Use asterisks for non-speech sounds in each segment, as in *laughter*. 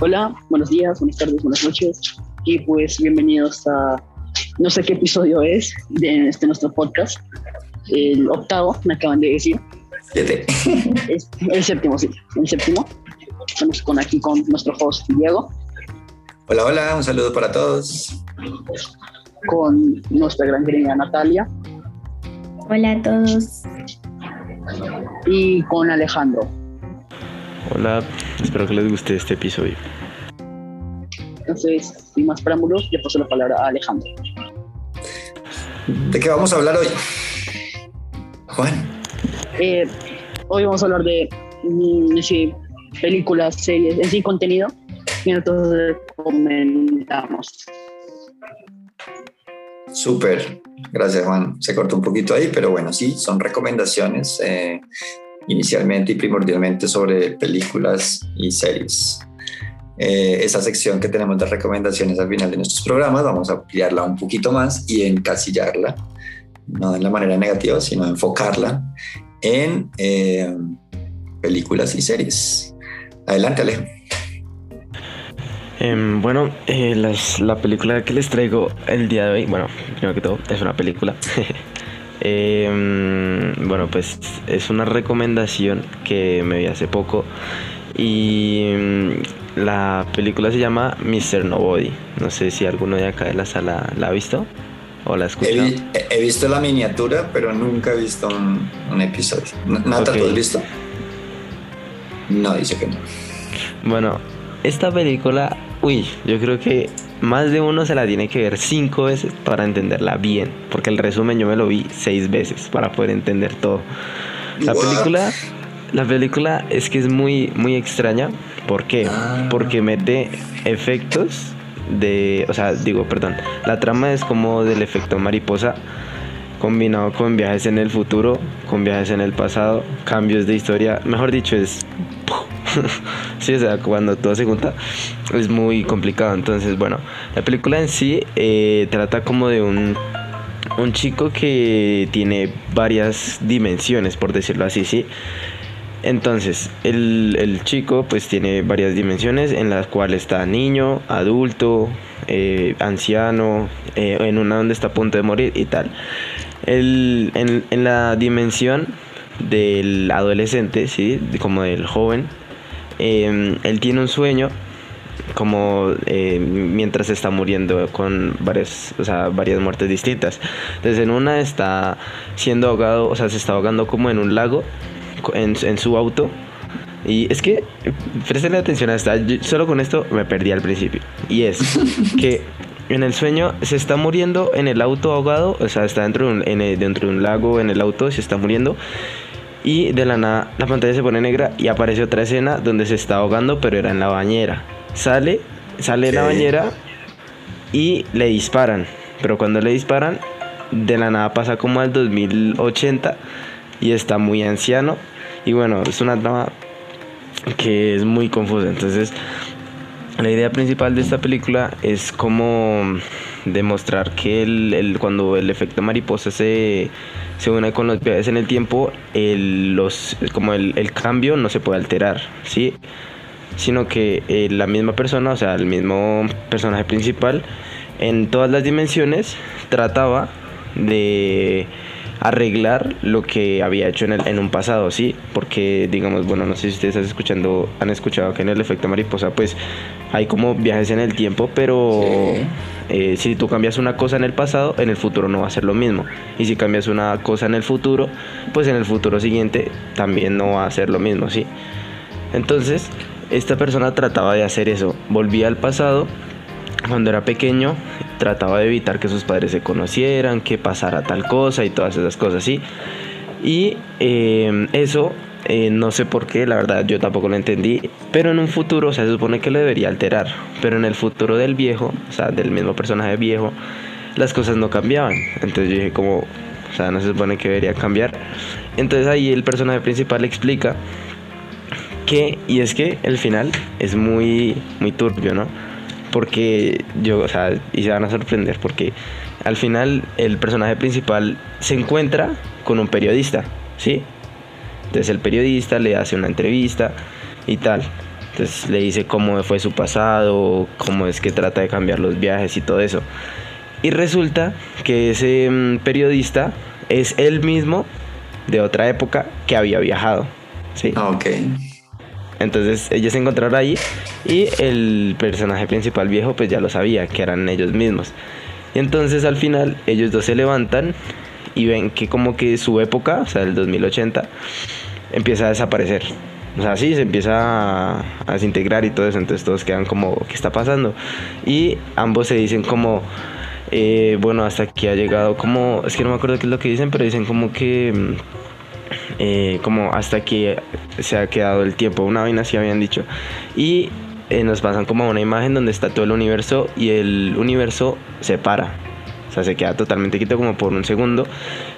Hola, buenos días, buenas tardes, buenas noches y pues bienvenidos a no sé qué episodio es de este nuestro podcast, el octavo, me acaban de decir. Siete. *laughs* Es el séptimo, sí, el séptimo. Estamos con aquí con nuestro host Diego, Hola, hola, un saludo para todos. con nuestra gran querida Natalia Hola a todos. y con Alejandro. Hola, espero que les guste este episodio. Entonces, sin más preámbulos, le paso la palabra a Alejandro. ¿De qué vamos a hablar hoy? Juan. Eh, hoy vamos a hablar de mm, sí, películas, series, en sí contenido. Y entonces comentamos. Súper. Gracias, Juan. Se cortó un poquito ahí, pero bueno, sí, son recomendaciones eh, inicialmente y primordialmente sobre películas y series. Eh, esa sección que tenemos de recomendaciones al final de nuestros programas, vamos a ampliarla un poquito más y encasillarla, no de la manera negativa, sino enfocarla en eh, películas y series. Adelante, Alejo. Em, bueno, eh, las- la película que les traigo el día de hoy, bueno, primero que todo, es una película. *laughs* Em, bueno, pues es una recomendación que me vi hace poco y mm, la película se llama Mr. Nobody. No sé si alguno de acá de la sala la ha visto o la ha escuchado. he visto la miniatura, pero nunca he visto un, un episodio. Nata, ¿tú Ok. has visto? No, dice que no. Bueno, esta película, uy, yo creo que más de uno se la tiene que ver cinco veces para entenderla bien, porque el resumen yo me lo vi seis veces para poder entender todo. La película, la película es que es muy, muy extraña. ¿Por qué? Ah. Porque mete efectos de, o sea, digo, perdón, la trama es como del efecto mariposa combinado con viajes en el futuro, con viajes en el pasado, cambios de historia, mejor dicho, es... *laughs* sí, o sea, cuando todo se junta es muy complicado. Entonces, bueno, la película en sí eh, trata como de un, un chico que tiene varias dimensiones, por decirlo así, ¿sí? Entonces, el, el chico pues tiene varias dimensiones en las cuales está niño, adulto, eh, anciano, eh, en una donde está a punto de morir y tal. El- en, en la dimensión del adolescente, ¿sí? como del joven, eh, él tiene un sueño como eh, mientras está muriendo con varias, o sea, varias muertes distintas. Entonces en una está siendo ahogado, o sea, se está ahogando como en un lago, en, en su auto. Y es que, eh, presten atención a esta, yo solo con esto me perdí al principio. Y es *laughs* que en el sueño se está muriendo en el auto ahogado, o sea, está dentro de un, en el- dentro de un lago, en el auto, se está muriendo. Y de la nada la pantalla se pone negra y aparece otra escena donde se está ahogando, pero era en la bañera. Sale, sale de la bañera y le disparan. Pero cuando le disparan, de la nada pasa como al 2080 y está muy anciano. Y bueno, es una trama que es muy confusa. Entonces, la idea principal de esta película es como demostrar que el, el- cuando el efecto mariposa se, se une con los viajes en el tiempo, el, los, como el, el cambio no se puede alterar, ¿sí? Sino que eh, la misma persona, o sea, el mismo personaje principal, en todas las dimensiones trataba de arreglar lo que había hecho en, el, en un pasado, ¿sí? Porque, digamos, bueno, no sé si ustedes están escuchando, han escuchado que en el efecto mariposa, pues hay como viajes en el tiempo, pero. Eh, si tú cambias una cosa en el pasado, en el futuro no va a ser lo mismo. Y si cambias una cosa en el futuro, pues en el futuro siguiente también no va a ser lo mismo, ¿sí? Entonces, esta persona trataba de hacer eso, volvía al pasado cuando era pequeño trataba de evitar que sus padres se conocieran, que pasara tal cosa y todas esas cosas, ¿sí? Y eh, eso, eh, no sé por qué, la verdad yo tampoco lo entendí, pero en un futuro, o sea, se supone que lo debería alterar, pero en el futuro del viejo, o sea, del mismo personaje viejo, las cosas no cambiaban. Entonces yo dije como, o sea, no se supone que debería cambiar. Entonces ahí el personaje principal explica que, y es que el final es muy, muy turbio, ¿no? Porque yo, o sea, y se van a sorprender, porque al final el personaje principal se encuentra con un periodista, ¿sí? Entonces el periodista le hace una entrevista y tal. Entonces le dice cómo fue su pasado, cómo es que trata de cambiar los viajes y todo eso. Y resulta que ese mm, periodista es él mismo de otra época que había viajado. ¿sí? Ah, ok. Entonces ellos se encontraron ahí y el personaje principal viejo pues ya lo sabía, que eran ellos mismos. Y entonces al final ellos dos se levantan y ven que como que su época, o sea, el 2080, empieza a desaparecer. O sea, sí, se empieza a, a desintegrar y todo eso, entonces todos quedan como, ¿qué está pasando? Y ambos se dicen como, eh, bueno, hasta aquí ha llegado como, es que no me acuerdo qué es lo que dicen, pero dicen como que, mm, eh, como hasta aquí se ha quedado el tiempo, una vaina así habían dicho. Y eh, nos pasan como a una imagen donde está todo el universo y el universo se para. O sea, se queda totalmente quieto como por un segundo,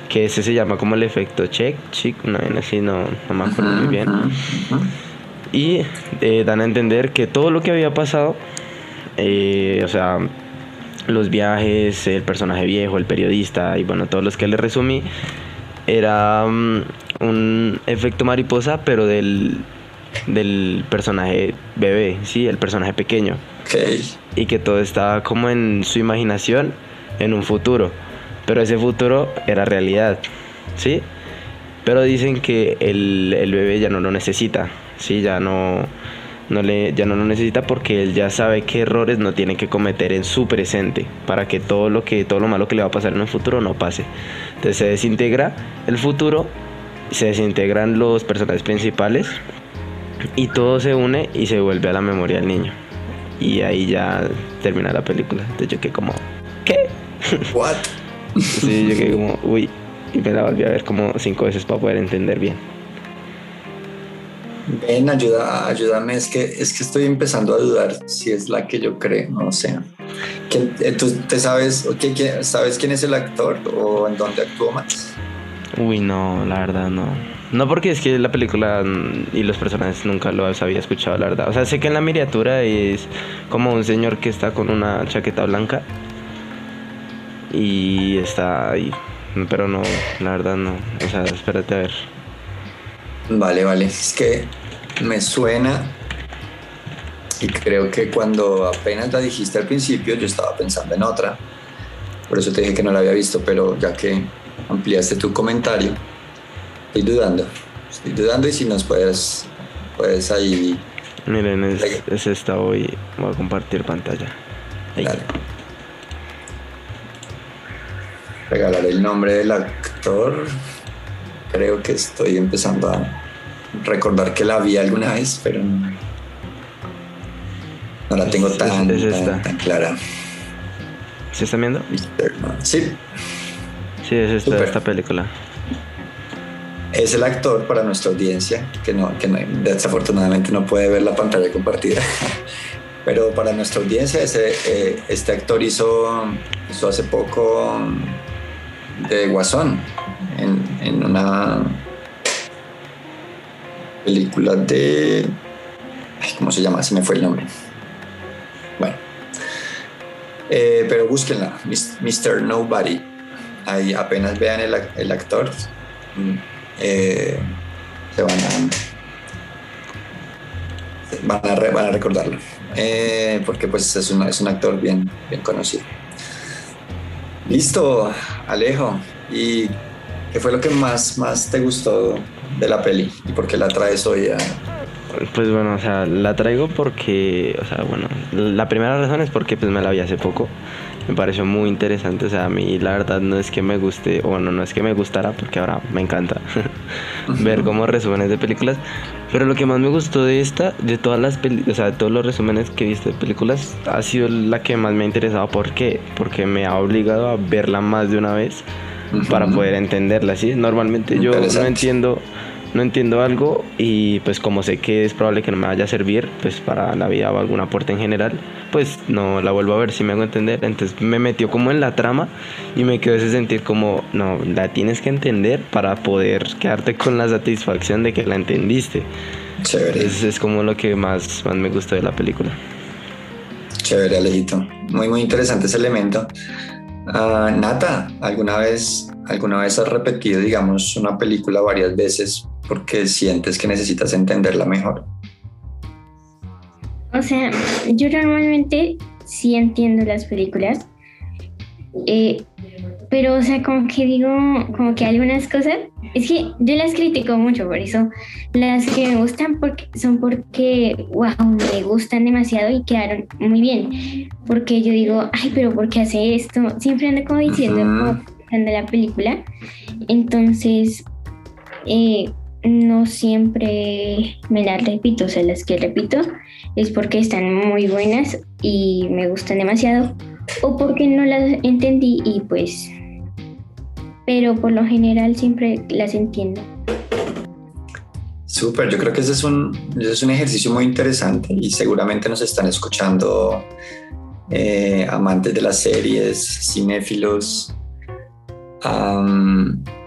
que ese se llama como el efecto check, chick, vaina así, no, no me acuerdo muy bien. Y eh, dan a entender que todo lo que había pasado, eh, o sea, los viajes, el personaje viejo, el periodista y bueno, todos los que le resumí, era mm, un efecto mariposa, pero del, del personaje bebé, sí, el personaje pequeño. Ok. Y que todo estaba como en su imaginación, en un futuro. Pero ese futuro era realidad, ¿sí? Pero dicen que el, el bebé ya no lo necesita, ¿sí? Ya no, no le, ya no lo necesita porque él ya sabe qué errores no tiene que cometer en su presente para que todo lo que todo lo malo que le va a pasar en el futuro no pase. Entonces se desintegra el futuro, se desintegran los personajes principales y todo se une y se vuelve a la memoria del niño. Y ahí ya termina la película. Entonces yo quedé como, ¿qué? What? Sí, yo quedé como, uy. Y me la volví a ver como cinco veces para poder entender bien. Ven, ayuda, ayúdame, es que, es que estoy empezando a dudar si es la que yo creo, no sé. ¿Quién- eh, ¿Tú te sabes, o qué- qué- sabes quién es el actor o en dónde actuó más? Uy, no, la verdad no. No porque es que la película y los personajes nunca los había escuchado, la verdad. O sea, sé que en la miniatura es como un señor que está con una chaqueta blanca y está ahí. Pero no, la verdad no. O sea, espérate a ver. Vale, vale, es que me suena y creo que cuando apenas la dijiste al principio yo estaba pensando en otra, por eso te dije que no la había visto, pero ya que ampliaste tu comentario, estoy dudando, estoy dudando y si nos puedes, puedes ahí, Miren, es, es esta hoy. Voy a compartir pantalla. Ahí. dale. Regalar el nombre del actor. Creo que estoy empezando a recordar que la vi alguna vez, pero no, no la tengo tan, es tan- esta. tan clara. ¿Se están viendo? Sí, Sí, es esta, esta película. es el actor para nuestra audiencia, que, no, que no- desafortunadamente no puede ver la pantalla compartida. *laughs* Pero para nuestra audiencia, ese, eh, este actor hizo, hizo hace poco de Guasón en, en una película de... ay, ¿Cómo se llama? Se me fue el nombre. Bueno. Eh, pero búsquenla, Mr. Nobody. Ahí apenas vean el, el actor, mm, eh, se van a, van a, re- van a recordarlo. Eh, porque pues es, una- es un actor bien, bien conocido. Listo, Alejo. ¿Y qué fue lo que más, más te gustó de la peli? ¿Y por qué la traes hoy a, Pues bueno, o sea, la traigo porque, o sea, bueno, la primera razón es porque pues me la vi hace poco. Me pareció muy interesante, o sea, a mí la verdad no es que me guste, o bueno, no es que me gustara, porque ahora me encanta *laughs* ver como resúmenes de películas. Pero lo que más me gustó de esta, de todas las peli- o sea, de todos los resúmenes que he visto de películas, ha sido la que más me ha interesado. ¿Por qué? Porque me ha obligado a verla más de una vez para poder entenderla, ¿sí? Normalmente yo no entiendo, no entiendo algo y pues como sé que es probable que no me vaya a servir pues para la vida o algún aporte en general, pues no la vuelvo a ver si me hago entender. Entonces me metió como en la trama y me quedó ese sentir como, no, la tienes que entender para poder quedarte con la satisfacción de que la entendiste. Chévere, Es, es como lo que más, más me gustó de la película. chévere, Alejito. Muy, muy interesante ese elemento. Ah, Nata, ¿alguna vez, ¿alguna vez has repetido, digamos, una película varias veces porque sientes que necesitas entenderla mejor? o sea, yo normalmente sí entiendo las películas, eh, pero, o sea, como que digo, como que algunas cosas, es que yo las critico mucho, por eso las que me gustan porque, son porque, wow, me gustan demasiado y quedaron muy bien. Porque yo digo, ay, pero ¿por qué hace esto? Siempre ando como diciendo, de la película. Entonces, eh, no siempre me las repito, o sea, las que repito es porque están muy buenas y me gustan demasiado o porque no las entendí y pues, pero por lo general siempre las entiendo. Súper, yo creo que ese es, un, es un ejercicio muy interesante y seguramente nos están escuchando eh, amantes de las series, cinéfilos,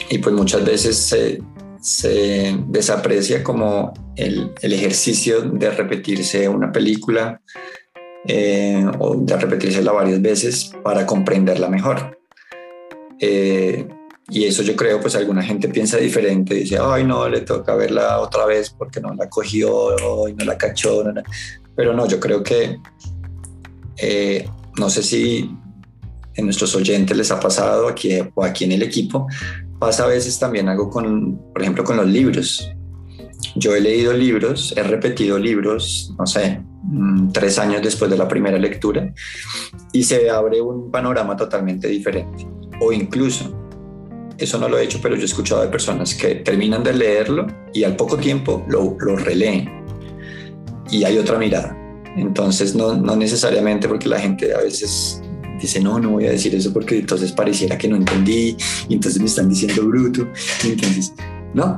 y pues muchas veces se, se desaprecia como el, el, ejercicio de repetirse una película eh, o de repetírsela varias veces para comprenderla mejor. Eh, y eso yo creo, pues alguna gente piensa diferente, dice, ay no, le toca verla otra vez porque no la cogió y no la cachó. Pero no, yo creo que, eh, no sé si en nuestros oyentes les ha pasado aquí o aquí en el equipo, pasa a veces también algo con, por ejemplo, con los libros. Yo he leído libros, he repetido libros, no sé, mm, tres años después de la primera lectura y se abre un panorama totalmente diferente. O incluso, eso no lo he hecho, pero yo he escuchado de personas que terminan de leerlo y al poco tiempo lo, lo releen y hay otra mirada. Entonces, no, no necesariamente porque la gente a veces dice, no, no voy a decir eso porque entonces pareciera que no entendí y entonces me están diciendo bruto. entonces, no,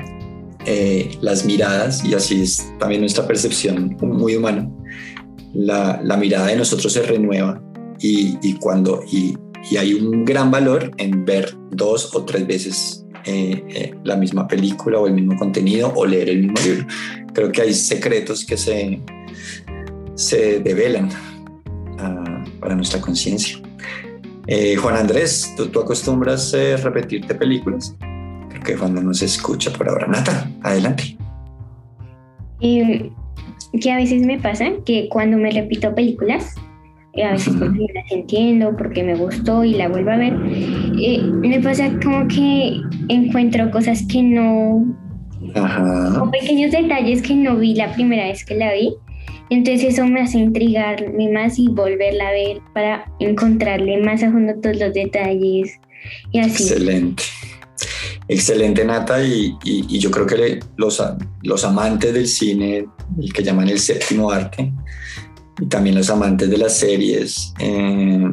eh, las miradas, y así es también nuestra percepción muy humana, la, la mirada de nosotros se renueva y, y cuando, y, y, hay un gran valor en ver dos o tres veces eh, eh, la misma película o el mismo contenido o leer el mismo libro. Creo que hay secretos que se, se develan uh, para nuestra conciencia. Eh, Juan Andrés, ¿tú, acostumbras a eh, repetirte películas? Creo que Juan no nos escucha por ahora. Nata, adelante. Que a veces me pasa que cuando me repito películas, eh, a veces porque las entiendo, porque me gustó y la vuelvo a ver, me pasa como que encuentro cosas que no, Ajá. o pequeños detalles que no vi la primera vez que la vi entonces eso me hace intrigarme más y volverla a ver para encontrarle más a fondo todos los detalles y así. Excelente. Excelente, Nata, y, y, yo creo que los, los amantes del cine, el que llaman el séptimo arte, y también los amantes de las series, eh,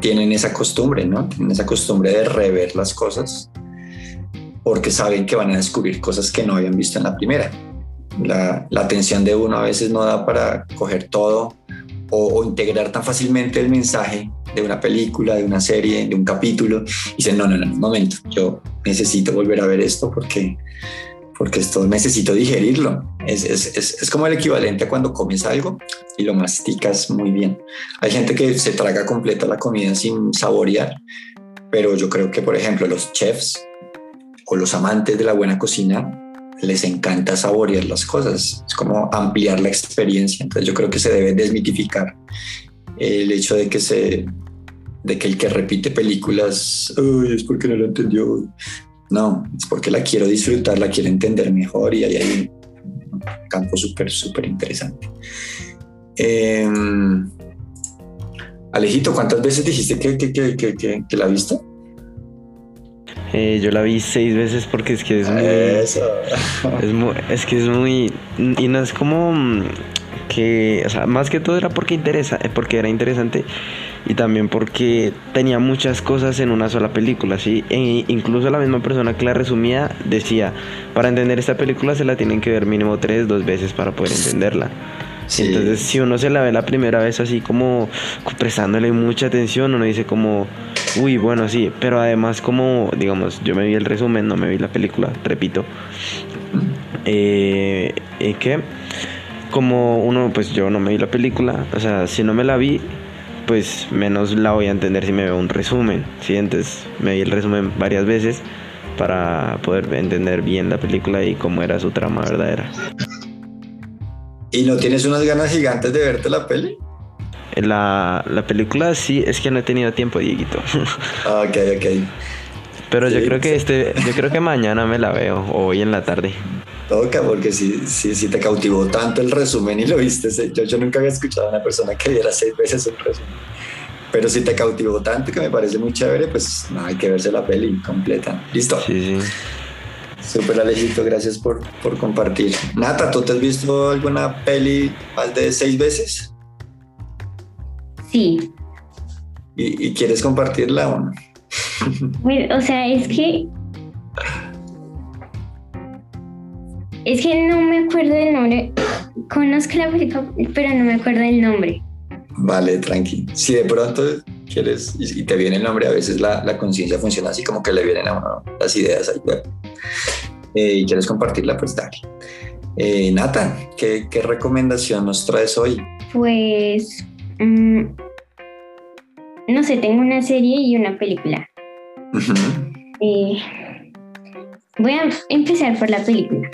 tienen esa costumbre, ¿no? Tienen esa costumbre de rever las cosas porque saben que van a descubrir cosas que no habían visto en la primera la, atención de uno a veces no da para coger todo o, integrar tan fácilmente el mensaje de una película, de una serie, de un capítulo, y dicen, no, no, no, momento, yo necesito volver a ver esto porque, porque esto necesito digerirlo. Es, es, es, es, como el equivalente a cuando comes algo y lo masticas muy bien. Hay gente que se traga completa la comida sin saborear, pero yo creo que, por ejemplo, los chefs o los amantes de la buena cocina les encanta saborear las cosas, es como ampliar la experiencia. Entonces yo creo que se debe desmitificar el hecho de que se de que el que repite películas es porque no lo entendió. No, es porque la quiero disfrutar, la quiero entender mejor y ahí hay un campo súper, súper interesante. Em, Alejito, ¿cuántas veces dijiste que, que, que, que la viste? Eh, yo la vi seis veces porque es que es muy, es que es muy y no es como mm, que, o sea, más que todo era porque interesa, eh, porque era interesante y también porque tenía muchas cosas en una sola película, ¿sí? E incluso la misma persona que la resumía decía, para entender esta película se la tienen que ver mínimo tres, dos veces para poder entenderla. Entonces, si uno se la ve la primera vez así como prestándole mucha atención, uno dice como, uy, bueno, sí, pero además como, digamos, yo me vi el resumen, no me vi la película, repito, eh, que como uno, pues yo no me vi la película, o sea, si no me la vi, pues menos la voy a entender si me veo un resumen, ¿sí? Entonces me vi el resumen varias veces para poder entender bien la película y cómo era su trama verdadera. ¿Y no tienes unas ganas gigantes de verte la peli? La, la película sí, es que no he tenido tiempo, Dieguito. *laughs* Ah, ok, ok. Pero yo creo que sí. este, yo creo que mañana me la veo, o hoy en la tarde. Toca, porque si, si, si te cautivó tanto el resumen y lo viste, yo, yo nunca había escuchado a una persona que viera seis veces un resumen. Pero si te cautivó tanto que me parece muy chévere, pues no, hay que verse la peli completa. Listo. Sí, sí. Súper Alejito, gracias por, por compartir. Nata, ¿tú te has visto alguna peli más de seis veces? Sí. ¿Y, y quieres compartirla o no? O sea, es que. Es que no me acuerdo del nombre. Conozco la película, pero no me acuerdo del nombre. Vale, tranqui. Si de pronto quieres y, te viene el nombre, a veces la, la conciencia funciona así como que le vienen a uno las ideas ahí. bueno. Eh, y quieres compartirla, pues dale. Eh, Nata, ¿qué, ¿qué recomendación nos traes hoy? Pues. mm, no sé, tengo una serie y una película. Eh, voy a empezar por la película.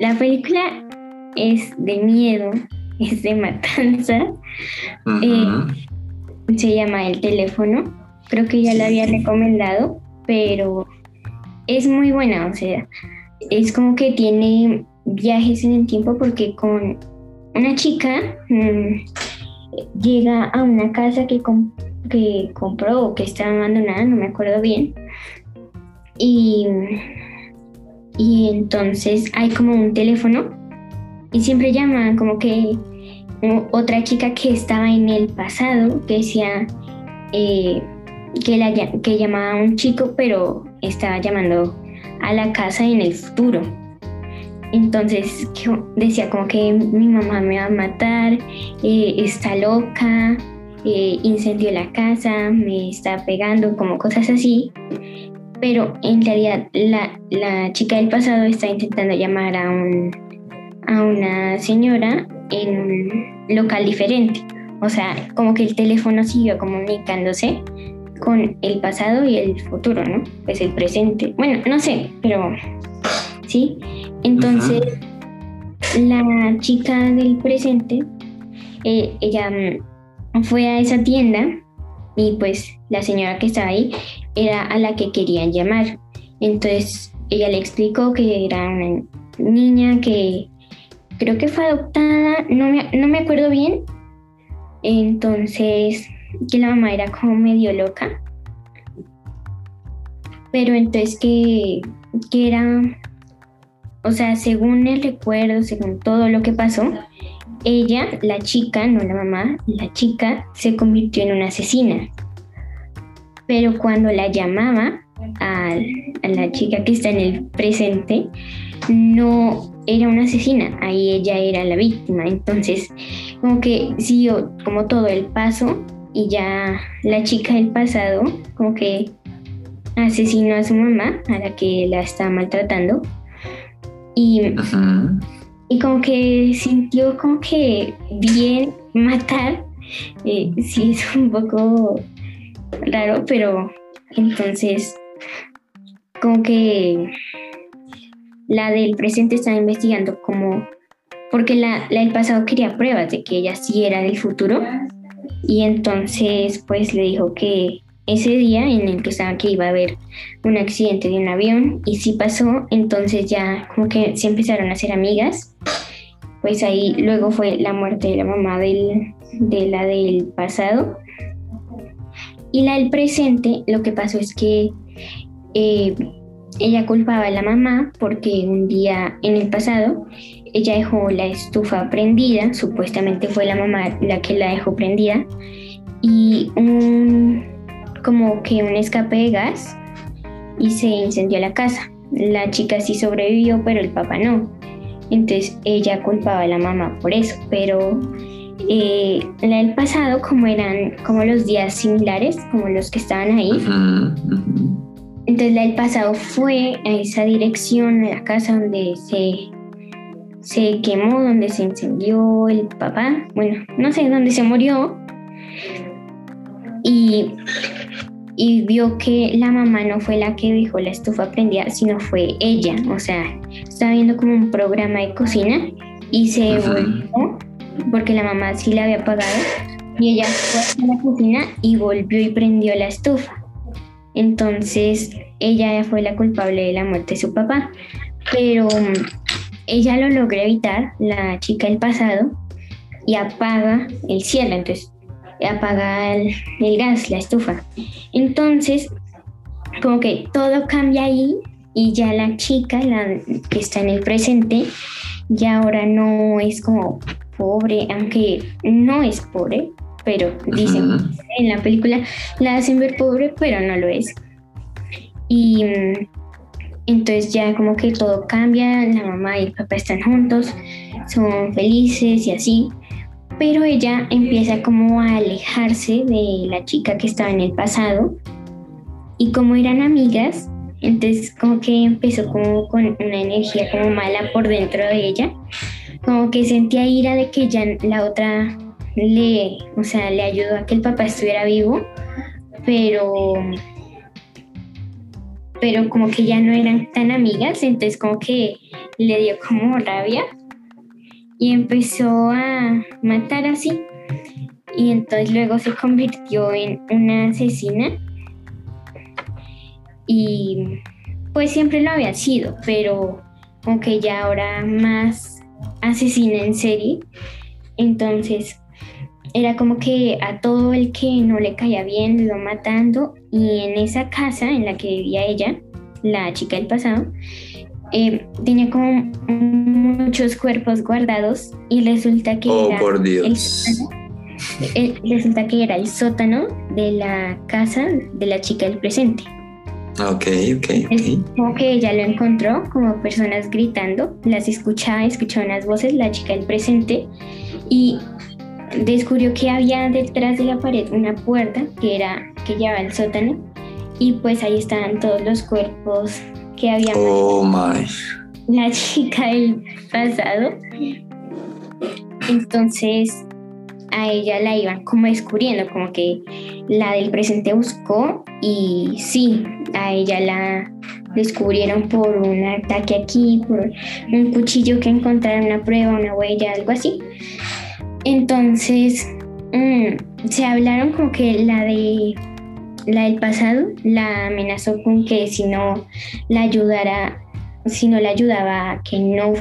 La película es de miedo, *laughs* es de matanza. Se llama El teléfono. Creo que ya la había recomendado, pero es muy buena, o sea, es como que tiene viajes en el tiempo porque con una chica mm, llega a una casa que, que compró o que está abandonada, no me acuerdo bien. Y, y entonces hay como un teléfono y siempre llaman como que otra chica que estaba en el pasado que decía eh, que, la, que llamaba a un chico pero estaba llamando a la casa en el futuro. Entonces decía como que mi mamá me va a matar, eh, está loca, eh, incendió la casa, me está pegando, como cosas así. Pero en realidad la, la chica del pasado está intentando llamar a, un, a una señora en un local diferente. O sea, como que el teléfono siguió comunicándose con el pasado y el futuro, ¿no? Pues el presente. Bueno, no sé, pero sí. Entonces, la chica del presente, eh, ella mm, fue a esa tienda y pues la señora que estaba ahí era a la que querían llamar. Entonces, ella le explicó que era una niña que creo que fue adoptada, no me, no me acuerdo bien. Entonces, que la mamá era como medio loca. Pero entonces que, que era, o sea, según el recuerdo, según todo lo que pasó, ella, la chica, no la mamá, la chica se convirtió en una asesina. Pero cuando la llamaba a, a la chica que está en el presente, no era una asesina, ahí ella era la víctima. Entonces, como que siguió como todo el paso y ya la chica del pasado como que asesinó a su mamá, a la que la estaba maltratando. Y, y como que sintió como que bien matar. Eh, sí, es un poco raro, pero entonces como que la del presente estaba investigando como porque la, la del pasado quería pruebas de que ella sí era del futuro y entonces pues le dijo que ese día en el que estaba que iba a haber un accidente de un avión y sí pasó, entonces ya como que se empezaron a hacer amigas, pues ahí luego fue la muerte de la mamá del, de la del pasado. Y la del presente, lo que pasó es que eh, ella culpaba a la mamá porque un día en el pasado ella dejó la estufa prendida, supuestamente fue la mamá la que la dejó prendida, y un como que un escape de gas y se incendió la casa. La chica sí sobrevivió, pero el papá no. Entonces ella culpaba a la mamá por eso, pero eh, la del pasado, como eran como los días similares, como los que estaban ahí, Ujú, ujú. entonces la del pasado fue a esa dirección, a la casa donde se, se quemó, donde se incendió el papá, bueno, no sé, donde se murió. Y, y vio que la mamá no fue la que dejó la estufa prendida, sino fue ella. O sea, estaba viendo como un programa de cocina y se volvió porque la mamá sí la había pagado y ella fue a la cocina y volvió y prendió la estufa. Entonces ella fue la culpable de la muerte de su papá, pero ella lo logró evitar, la chica del pasado, y apaga el cielo, entonces apaga el, el gas, la estufa. Entonces, como que todo cambia ahí y ya la chica, la que está en el presente, ya ahora no es como pobre, aunque no es pobre, pero dicen en la película la hacen ver pobre, pero no lo es. Y mm, entonces ya como que todo cambia, la mamá y el papá están juntos, son felices y así, pero ella empieza como a alejarse de la chica que estaba en el pasado. Y como eran amigas, entonces como que empezó como con una energía como mala por dentro de ella, como que sentía ira de que ya la otra le, o sea, le ayudó a que el papá estuviera vivo, pero pero como que ya no eran tan amigas, entonces como que le dio como rabia y empezó a matar así. Y entonces luego se convirtió en una asesina y pues siempre lo había sido, pero aunque ya ahora más asesina en serie, entonces era como que a todo el que no le caía bien lo matando y en esa casa en la que vivía ella, la chica del pasado, eh, tenía como muchos cuerpos guardados y resulta que oh, era por Dios. resulta que era el sótano de la casa de la chica del presente. Ok, ok, ok. como que ella lo encontró como personas gritando, las escuchaba, escuchaba unas voces, la chica del presente, y descubrió que había detrás de la pared una puerta que era que llevaba al sótano y pues ahí estaban todos los cuerpos que había oh my. La chica del pasado. Entonces a ella la iban como descubriendo como que la del presente buscó y sí a ella la descubrieron por un ataque aquí por un cuchillo que encontraron una prueba una huella algo así. Entonces, mm, se hablaron como que la de la del pasado la amenazó con que si no la ayudara, si no la ayudaba a que no,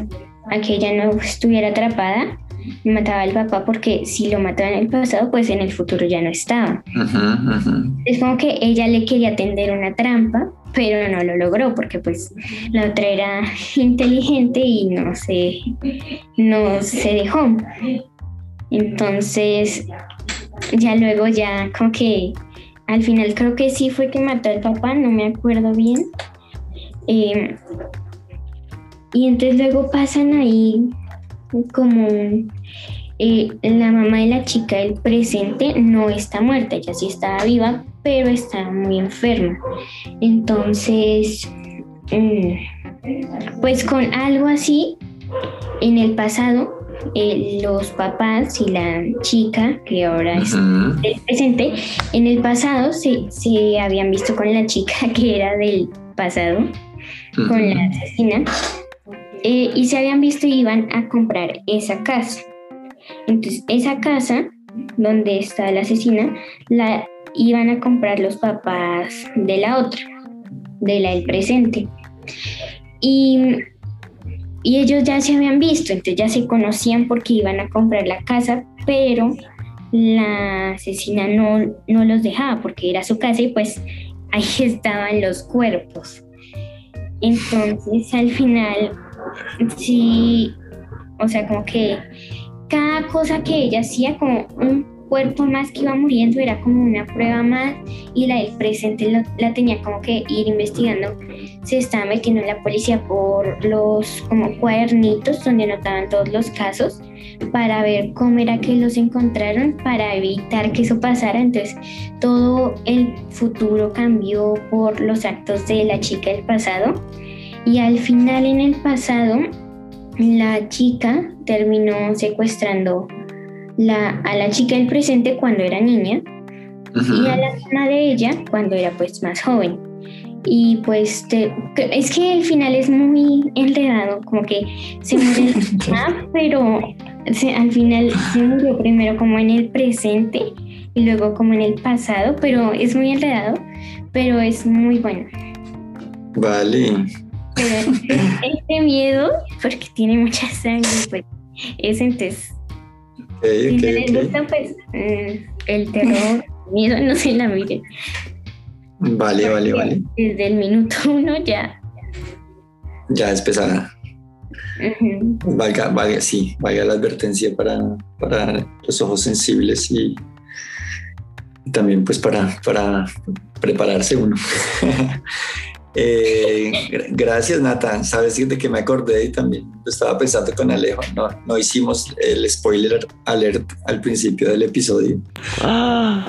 a que ella no estuviera atrapada, mataba al papá porque si lo mataba en el pasado, pues en el futuro ya no estaba. Es como que ella le quería tender una trampa, pero no lo logró porque pues la otra era *laughs* inteligente y no se, no se dejó. Entonces, ya luego ya como que al final creo que sí fue que mató al papá, no me acuerdo bien. Em, y entonces luego pasan ahí como eh, la mamá de la chica del presente no está muerta, ella sí estaba viva, pero está muy enferma. Entonces, mm, pues con algo así, en el pasado eh, los papás y la chica, que ahora es el presente, en el pasado se, se, habían visto con la chica *laughs* que era del pasado, con la asesina, eh, y se habían visto y iban a comprar esa casa. Entonces, esa casa donde está la asesina, la iban a comprar los papás de la otra, de la del presente. Y y ellos ya se habían visto, entonces ya se conocían porque iban a comprar la casa, pero la asesina no, no los dejaba porque era su casa y pues ahí *laughs* estaban los cuerpos. Entonces al final, sí, o sea, como que cada cosa que ella hacía, como un cuerpo más que iba muriendo era como una prueba más y la del presente la tenía como que ir investigando. Se estaba metiendo en la policía por los como cuadernitos donde anotaban todos los casos para ver cómo era que los encontraron para evitar que eso pasara. Entonces todo el futuro cambió por los actos de la chica del pasado y al final en el pasado la chica terminó secuestrando la, a la chica del presente cuando era niña y a la hermana de ella cuando era pues más joven. y pues es que el final es muy enredado, como que se muere el *laughs* pero al final se murió primero como en el presente y luego como en el pasado, pero es muy enredado, pero es muy bueno. Vale. Pero *laughs* este miedo, porque tiene mucha sangre, pues es entonces. Si les gusta, pues eh, el terror, miedo, *laughs* no se la miren. Vale, vale, vale. Desde el minuto *laughs* uno ya. Ya es pesada. Valga, valga, sí, valga la advertencia para, para los ojos sensibles y, también pues para, para prepararse uno. *laughs* Eh, gracias, Nathan. Sabes de que me acordé y también estaba pensando con Alejo. No, no hicimos el spoiler alert al principio del episodio. Ah,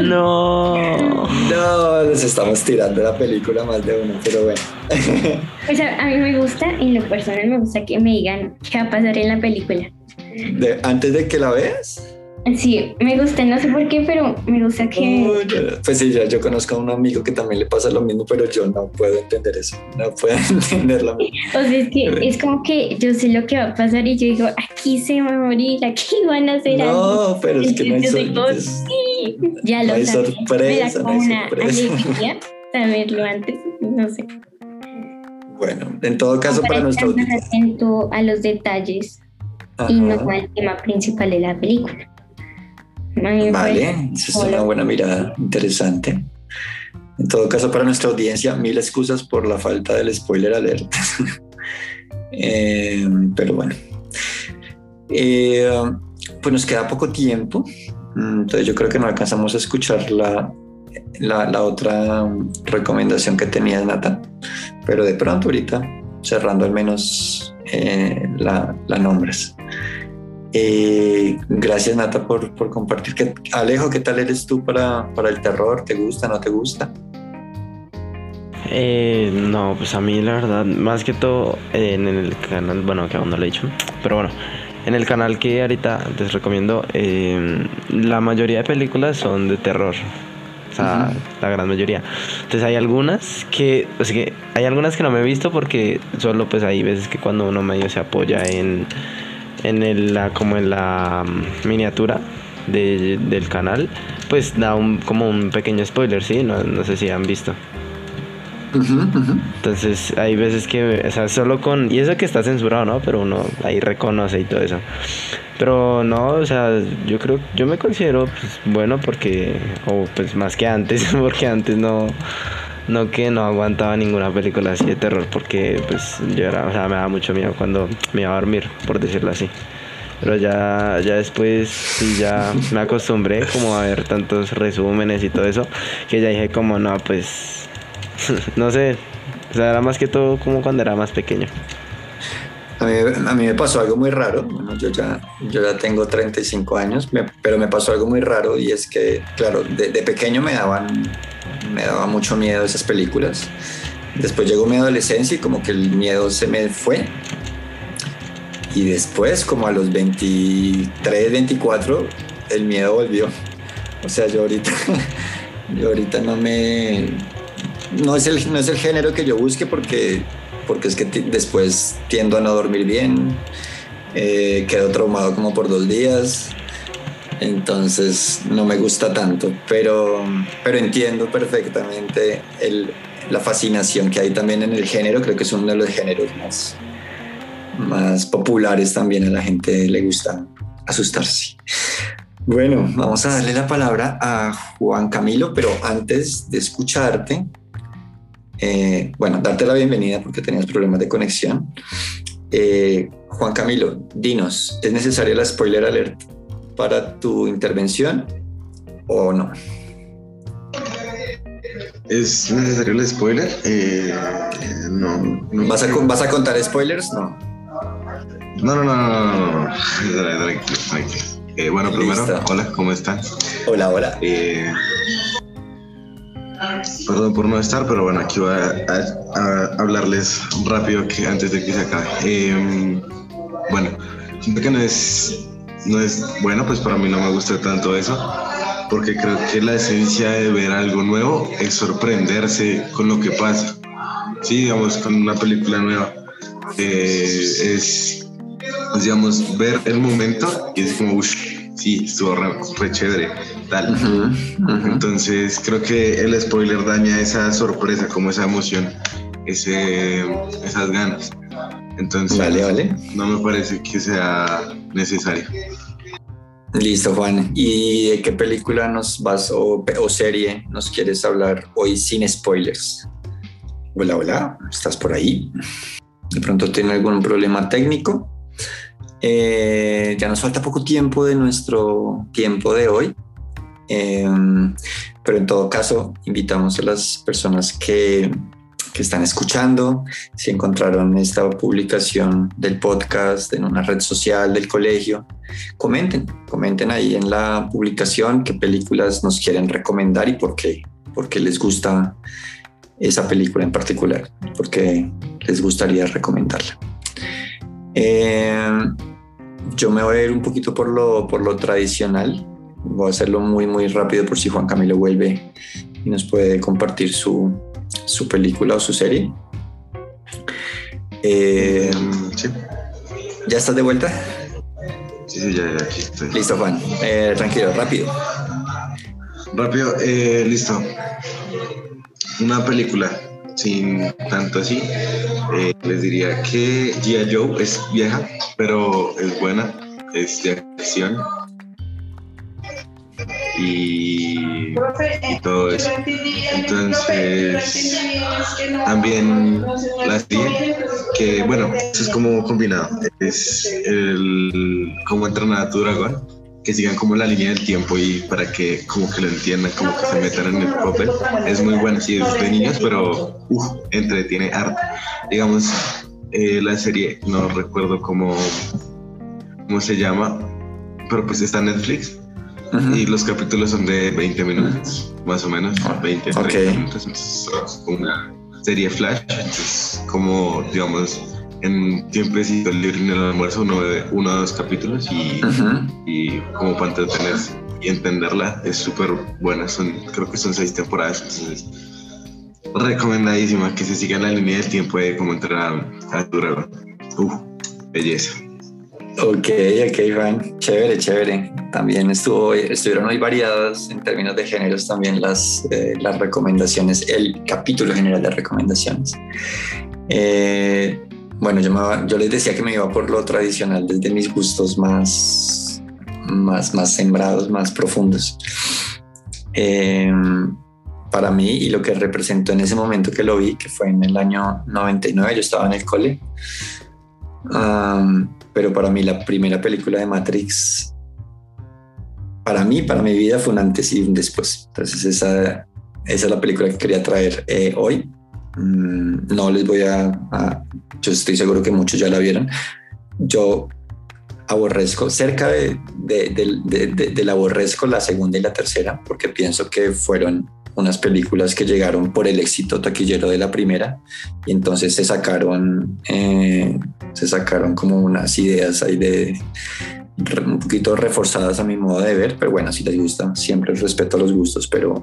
no. No, nos estamos tirando la película más de uno, pero bueno. *laughs* Pues a, mí me gusta, en lo personal me gusta que me digan qué va a pasar en la película. ¿Antes de que la veas? Sí, me gusta, no sé por qué, pero me gusta que... pues sí, ya yo conozco a un amigo que también le pasa lo mismo, pero yo no puedo entender eso, no puedo *laughs* entenderlo. O sea, es que es como que yo sé lo que va a pasar y yo digo, aquí se va a morir, aquí van a hacer algo. No, pero es que no hay, sorpresa. Ya lo no hay sorpresa. no hay alegría *laughs* saberlo antes, no sé. Bueno, en todo caso, para, para nuestro... atento a los detalles y no al tema principal de la película. Vale, esa es una buena mirada, interesante. En todo caso, para nuestra audiencia, mil excusas por la falta del spoiler alert. *laughs* Eh, pero bueno, eh, pues nos queda poco tiempo, mm, entonces yo creo que no alcanzamos a escuchar la, la, otra recomendación que tenía Nathan, pero de pronto ahorita, cerrando al menos eh, la, la nombres. Eh, gracias Nata por, por compartir. Alejo, ¿qué tal eres tú para, para el terror? ¿Te gusta, no te gusta? Eh, no, pues a mí la verdad, más que todo en el canal, bueno, que aún no lo he dicho, pero bueno, en el canal que ahorita les recomiendo, eh, la mayoría de películas son de terror. O sea, la gran mayoría. Entonces hay algunas que, o sea que hay algunas que no me he visto porque solo pues hay veces que cuando uno medio se apoya en en el, la, como en la mm, miniatura de, del canal, pues da un, como un pequeño spoiler, ¿sí? No, no sé si han visto. Entonces hay veces que, o sea, solo con, y eso que está censurado, ¿no? Pero uno ahí reconoce y todo eso. Pero no, o sea, yo creo, yo me considero pues, bueno porque, o pues más que antes, *laughs* porque antes no, no que no aguantaba ninguna película así de terror porque pues yo era, o sea, me daba mucho miedo cuando me iba a dormir, por decirlo así. Pero ya, ya después sí ya me acostumbré como a ver tantos resúmenes y todo eso, que ya dije como no, pues *laughs* no sé, o sea, era más que todo como cuando era más pequeño. A mí, me pasó algo muy raro, yo ya, yo ya tengo 35 años, pero me pasó algo muy raro y es que, claro, de, de pequeño me daban me daba mucho miedo esas películas. Después llegó mi adolescencia y como que el miedo se me fue. Y después, como a los 23, 24, el miedo volvió. O sea, yo ahorita, *laughs* yo ahorita no me... No es, el, no es el género que yo busque porque, porque es que después tiendo a no dormir bien, eh, quedo traumado como por dos días, entonces no me gusta tanto, pero, pero entiendo perfectamente la fascinación que hay también en el género, creo que es uno de los géneros más, más populares también, a la gente le gusta asustarse. Bueno, vamos a darle la palabra a Juan Camilo, pero antes de escucharte, eh, bueno, darte la bienvenida porque tenías problemas de conexión. Eh, Juan Camilo, dinos, ¿es necesaria la spoiler alert para tu intervención o no? ¿Es necesario el spoiler? Eh, no, ¿Vas, a, ¿Vas a contar spoilers? No. No, no, no, no, no, eh, bueno, primero, hola, ¿cómo están? Hola, hola. Eh, perdón por no estar, pero bueno, aquí voy a, hablarles rápido que antes de que se acabe. bueno, siento que no es no es bueno, pues para mí no me gusta tanto eso. porque creo que la esencia de ver algo nuevo es sorprenderse con lo que pasa. Sí, digamos, con una película nueva eh, es, digamos, ver el momento y es como, uff, sí, estuvo re, chévere, tal. Entonces, creo que el spoiler daña esa sorpresa, como esa emoción, ese, esas ganas. Entonces, vale, vale. no me parece que sea necesario. Listo, Juan. ¿Y de qué película nos vas o, serie nos quieres hablar hoy sin spoilers? Hola, hola, ¿estás por ahí? De pronto tiene algún problema técnico. Eh, ya nos falta poco tiempo de nuestro tiempo de hoy. Em, pero en todo caso, invitamos a las personas que que están escuchando, si encontraron esta publicación del podcast en una red social del colegio, comenten, comenten ahí en la publicación qué películas nos quieren recomendar y por qué, porque les gusta esa película en particular, porque les gustaría recomendarla. Eh, yo me voy a ir un poquito por lo, por lo tradicional, voy a hacerlo muy, muy rápido por si Juan Camilo vuelve y nos puede compartir su, su película o su serie. Eh, sí. ¿Ya estás de vuelta? Sí, sí, ya, aquí estoy. Listo, Juan. Eh, tranquilo, rápido. Rápido, eh, listo. Una película, sin tanto así. Les diría que Gia Joe es vieja, pero es buena, es de acción. Y, todo eso. Entonces, también la serie, que bueno, eso es como combinado, es el cómo entrenar a tu dragón, que sigan como la línea del tiempo y para que como que lo entiendan, como que se metan en el papel. Es muy bueno, sí, es de niños, pero uf, entretiene arte. Digamos, eh, la serie, no recuerdo cómo, cómo se llama, pero pues está en Netflix y los capítulos son de 20 minutos, más o menos, 20, ah, 30 minutos. Es una serie flash, entonces como, digamos, en tiempecito libre en el almuerzo uno ve uno o dos capítulos y, y como para entretenerse y entenderla es súper buena. Son, creo que son seis temporadas, entonces recomendadísima que se siga la línea del tiempo de cómo entrar a, a Uf, belleza. Ok, ok, Juan. Chévere, chévere. También estuvo, estuvieron muy variadas en términos de géneros también las, eh, las recomendaciones, el capítulo general de recomendaciones. Eh, bueno, yo, yo les decía que me iba por lo tradicional, desde mis gustos más, más, más sembrados, más profundos. Em, para mí y lo que representó en ese momento que lo vi, que fue en el año 99, yo estaba en el cole pero para mí la primera película de Matrix, para mí, para mi vida, fue un antes y un después. Entonces esa, esa es la película que quería traer eh, hoy. Mm, no les voy a, yo estoy seguro que muchos ya la vieron. Yo aborrezco, cerca de, de, del aborrezco la segunda y la tercera, porque pienso que fueron unas películas que llegaron por el éxito taquillero de la primera y entonces se sacaron eh, se sacaron como unas ideas ahí de un poquito reforzadas a mi modo de ver pero bueno si les gusta siempre respeto a los gustos pero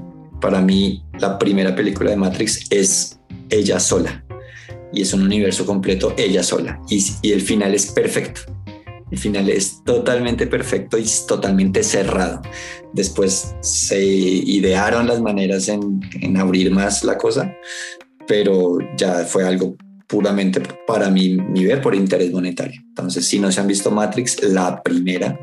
para mí la primera película de Matrix es ella sola y es un universo completo ella sola y, el final es perfecto el final es totalmente perfecto y totalmente cerrado. Después se idearon las maneras en, abrir más la cosa, pero ya fue algo puramente para mí, mi ver por interés monetario. Entonces, si no se han visto Matrix, la primera,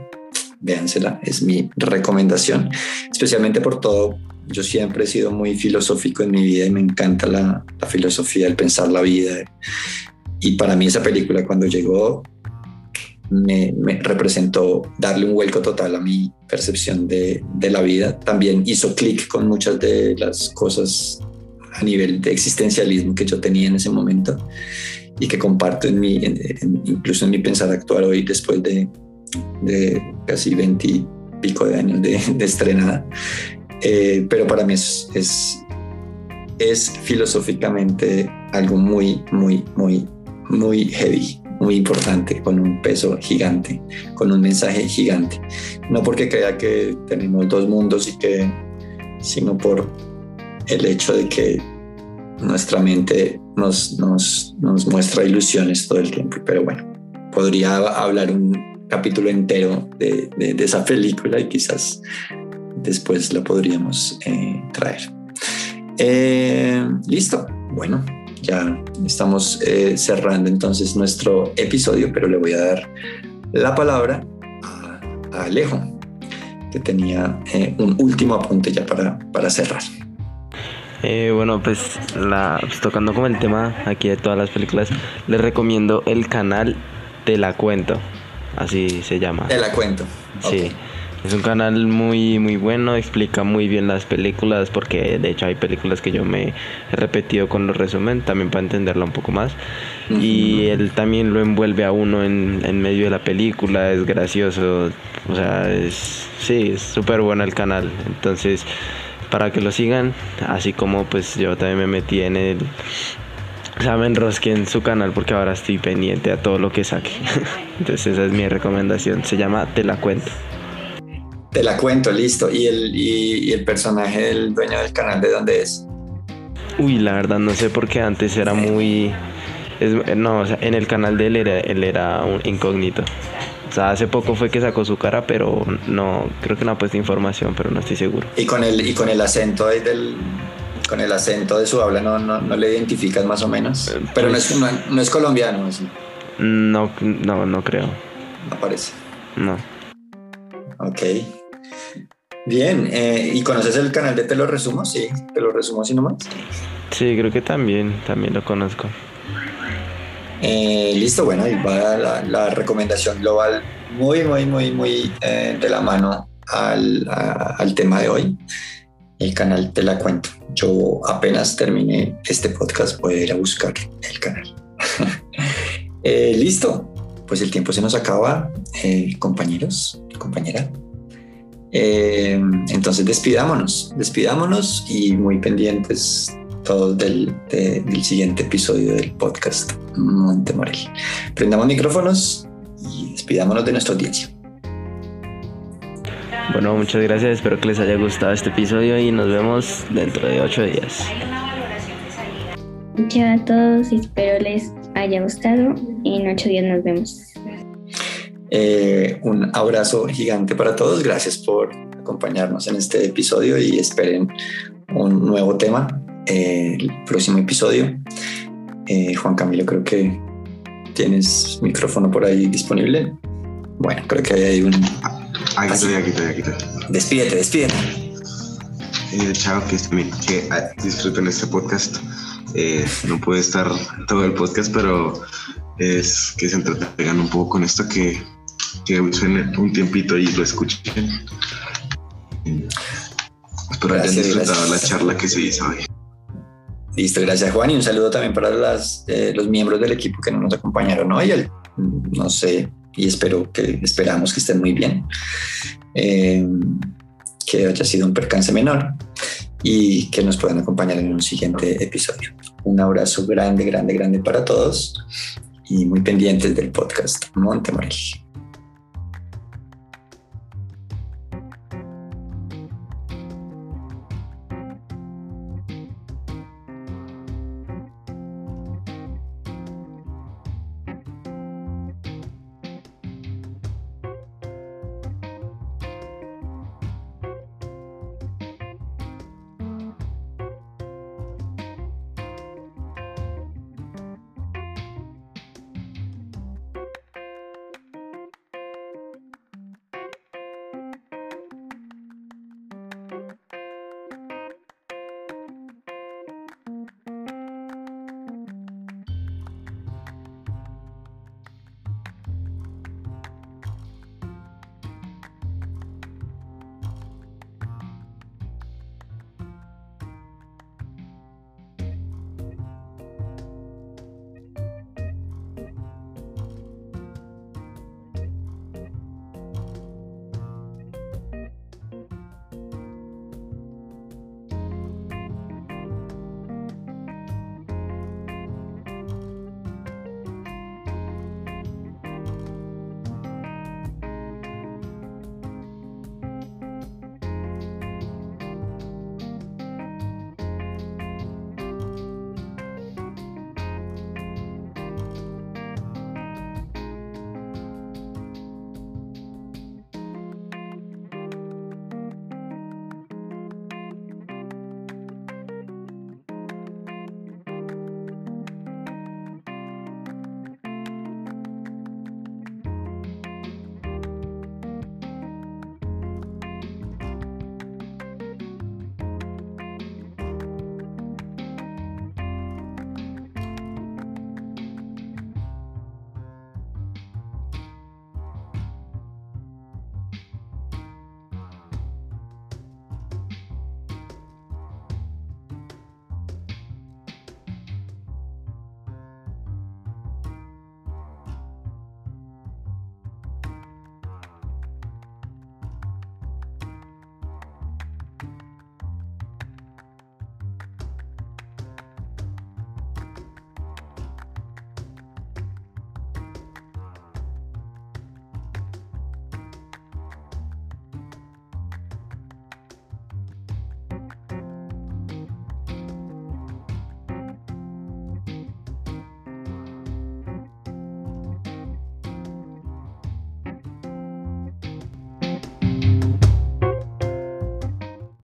véansela, es mi recomendación, especialmente por todo. Yo siempre he sido muy filosófico en mi vida y me encanta la, la filosofía, el pensar la vida. Y para mí esa película cuando llegó me, representó darle un vuelco total a mi percepción de, de la vida. También hizo clic con muchas de las cosas a nivel de existencialismo que yo tenía en ese momento y que comparto en mi, incluso en mi pensar actuar hoy después de, de casi 20 y pico de años de, de estrenada. Eh, pero para mí es, es, es filosóficamente algo muy, muy, muy, muy heavy muy importante, con un peso gigante, con un mensaje gigante. No porque crea que tenemos dos mundos y que, sino por el hecho de que nuestra mente nos, nos, nos muestra ilusiones todo el tiempo. Pero bueno, podría hablar un capítulo entero de, de, esa película y quizás después la podríamos eh, traer. Eh, listo, bueno, ya estamos eh, cerrando entonces nuestro episodio, pero le voy a dar la palabra a, Alejo, que tenía un último apunte ya para, para cerrar. bueno, pues, la, pues, tocando como el tema aquí de todas las películas, les recomiendo el canal Te la cuento, así se llama. Te la cuento. Sí. Es un canal muy muy bueno, explica muy bien las películas porque de hecho hay películas que yo me he repetido con los resumen también para entenderla un poco más. Y él también lo envuelve a uno en, en, medio de la película, es gracioso, o sea, es sí, es súper bueno el canal. Entonces, para que lo sigan, así como pues yo también me metí en el saben me en su canal porque ahora estoy pendiente a todo lo que saque. *laughs* Entonces esa es mi recomendación. Se llama Te la cuento. Te la cuento, listo. ¿Y el, y, el personaje del dueño del canal de dónde es? Uy, la verdad no sé porque antes era muy... no, o sea, en el canal de él era, él era un incógnito. O sea, hace poco fue que sacó su cara, pero no, creo que no ha puesto información, pero no estoy seguro. Y con el, y con el acento ahí del, con el acento de su habla no, no, no le identificas más o menos. Eh, pero no, es, pues no, es colombiano. No, no, no creo. No parece. No. Ok. Bien, eh, ¿y conoces el canal de Te lo resumo? Sí, te lo resumo así nomás. Sí, creo que también, también lo conozco. Eh, listo, bueno, ahí va la, recomendación global muy, muy, muy, muy eh, de la mano al, al, tema de hoy. El canal Te la cuento. Yo apenas terminé este podcast, voy a ir a buscar el canal. *laughs* listo, pues el tiempo se nos acaba, compañeros, compañera. Eh, entonces despidámonos, despidámonos y muy pendientes todos del, del siguiente episodio del podcast Montemorel. Prendamos micrófonos y despidámonos de nuestra audiencia. Bueno, muchas gracias, espero que les haya gustado este episodio y nos vemos dentro de ocho días. Chao a todos, espero les haya gustado y en ocho días nos vemos. Eh, un abrazo gigante para todos. Gracias por acompañarnos en este episodio y esperen un nuevo tema eh, el próximo episodio. Eh, Juan Camilo, creo que tienes micrófono por ahí disponible. Bueno, creo que hay un. Aquí estoy, aquí estoy, aquí estoy. Despídete, despídete. chao, que, que ah, disfruten este podcast. no puede estar todo el podcast, pero es que se entretengan un poco con esto que que suene un tiempito y lo escuchen. Espero hayan disfrutado la charla que se hizo hoy. Listo, gracias Juan y un saludo también para las, eh, los miembros del equipo que no nos acompañaron hoy. no sé, y espero que esperamos que estén muy bien, eh, que haya sido un percance menor y que nos puedan acompañar en un siguiente episodio. Un abrazo grande, grande, grande para todos y muy pendientes del podcast Monte Montemorel.